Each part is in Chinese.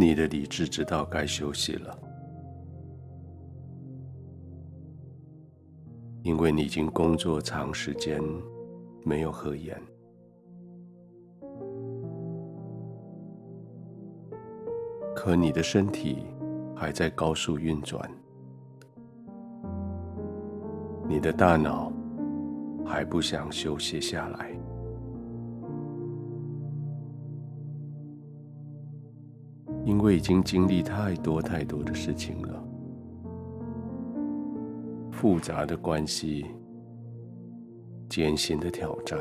你的理智知道该休息了，因为你已经工作长时间，没有合眼。可你的身体还在高速运转，你的大脑还不想休息下来，因为已经经历太多太多的事情了，复杂的关系，艰辛的挑战，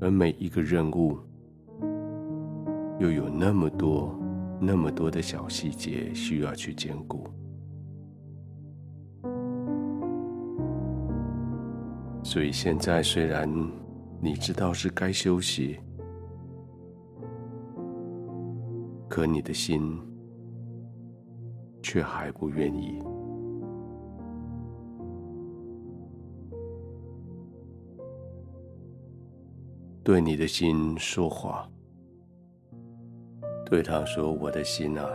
而每一个任务。又有那么多、那么多的小细节需要去兼顾，所以现在虽然你知道是该休息，可你的心却还不愿意，对你的心说话。对他说：“我的心啊，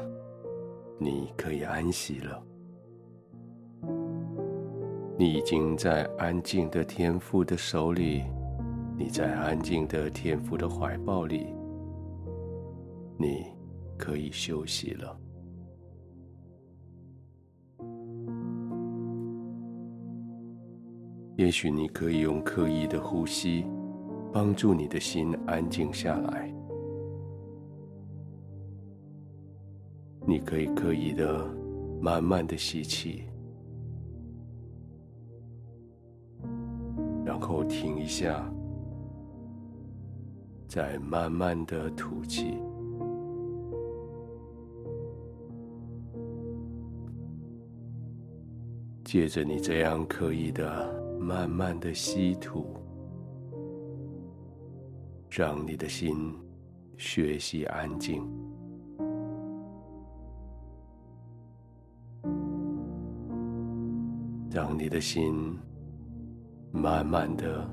你可以安息了。你已经在安静的天父的手里，你在安静的天父的怀抱里，你可以休息了。也许你可以用刻意的呼吸，帮助你的心安静下来。”你可以刻意的、慢慢的吸气，然后停一下，再慢慢的吐气。借着，你这样刻意的、慢慢的吸吐，让你的心学习安静。让你的心慢慢的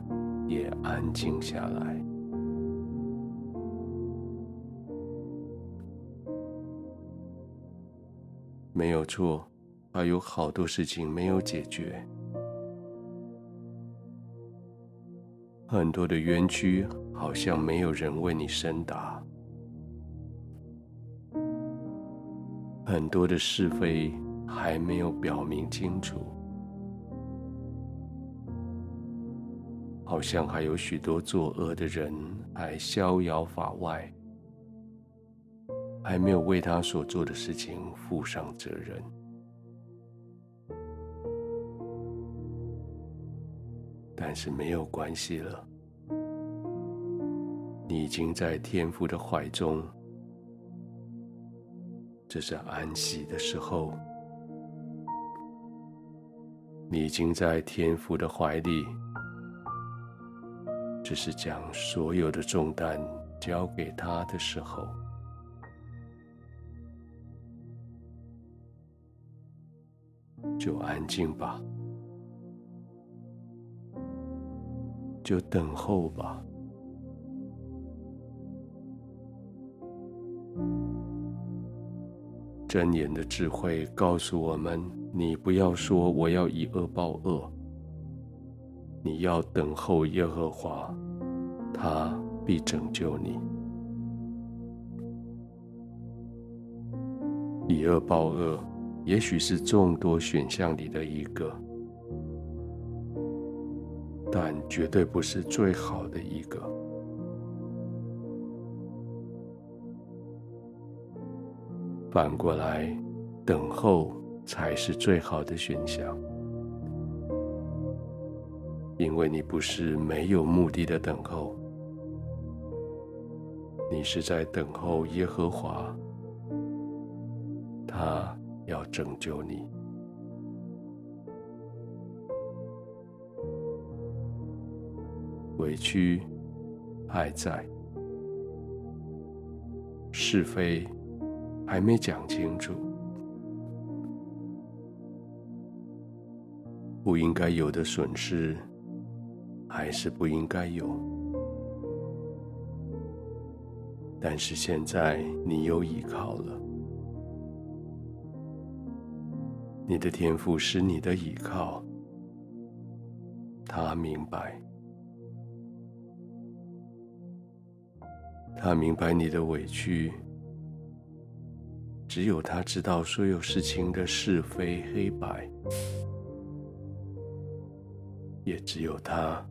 也安静下来。没有错，还有好多事情没有解决，很多的冤屈好像没有人为你申答，很多的是非还没有表明清楚。好像还有许多作恶的人还逍遥法外，还没有为他所做的事情负上责任。但是没有关系了，你已经在天父的怀中，这是安息的时候。你已经在天父的怀里。只是将所有的重担交给他的时候，就安静吧，就等候吧。真言的智慧告诉我们：你不要说我要以恶报恶。你要等候耶和华，他必拯救你。以恶报恶，也许是众多选项里的一个，但绝对不是最好的一个。反过来，等候才是最好的选项。因为你不是没有目的的等候，你是在等候耶和华，他要拯救你。委屈还在，是非还没讲清楚，不应该有的损失。还是不应该有，但是现在你有依靠了，你的天赋是你的依靠，他明白，他明白你的委屈，只有他知道所有事情的是非黑白，也只有他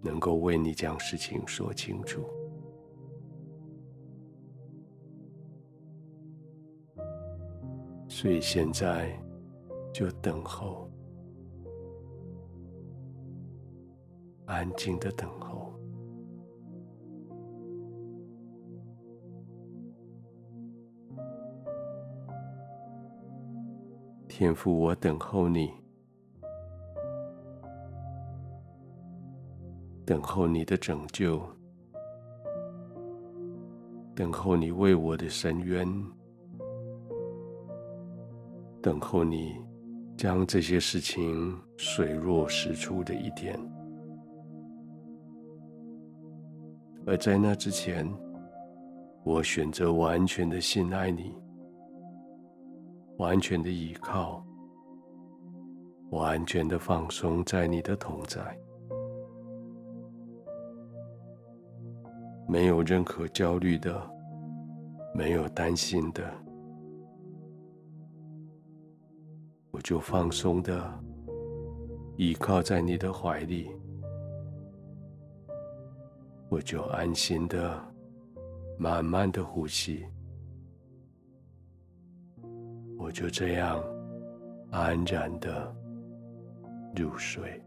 能够为你将事情说清楚。所以现在就等候，安静的等候。天父，我等候你，等候你的拯救，等候你为我的伸冤。等候你将这些事情水落石出的一天，而在那之前，我选择完全的信赖你，完全的依靠，完全的放松在你的同在，没有任何焦虑的，没有担心的。我就放松的依靠在你的怀里，我就安心的慢慢的呼吸，我就这样安然的入睡。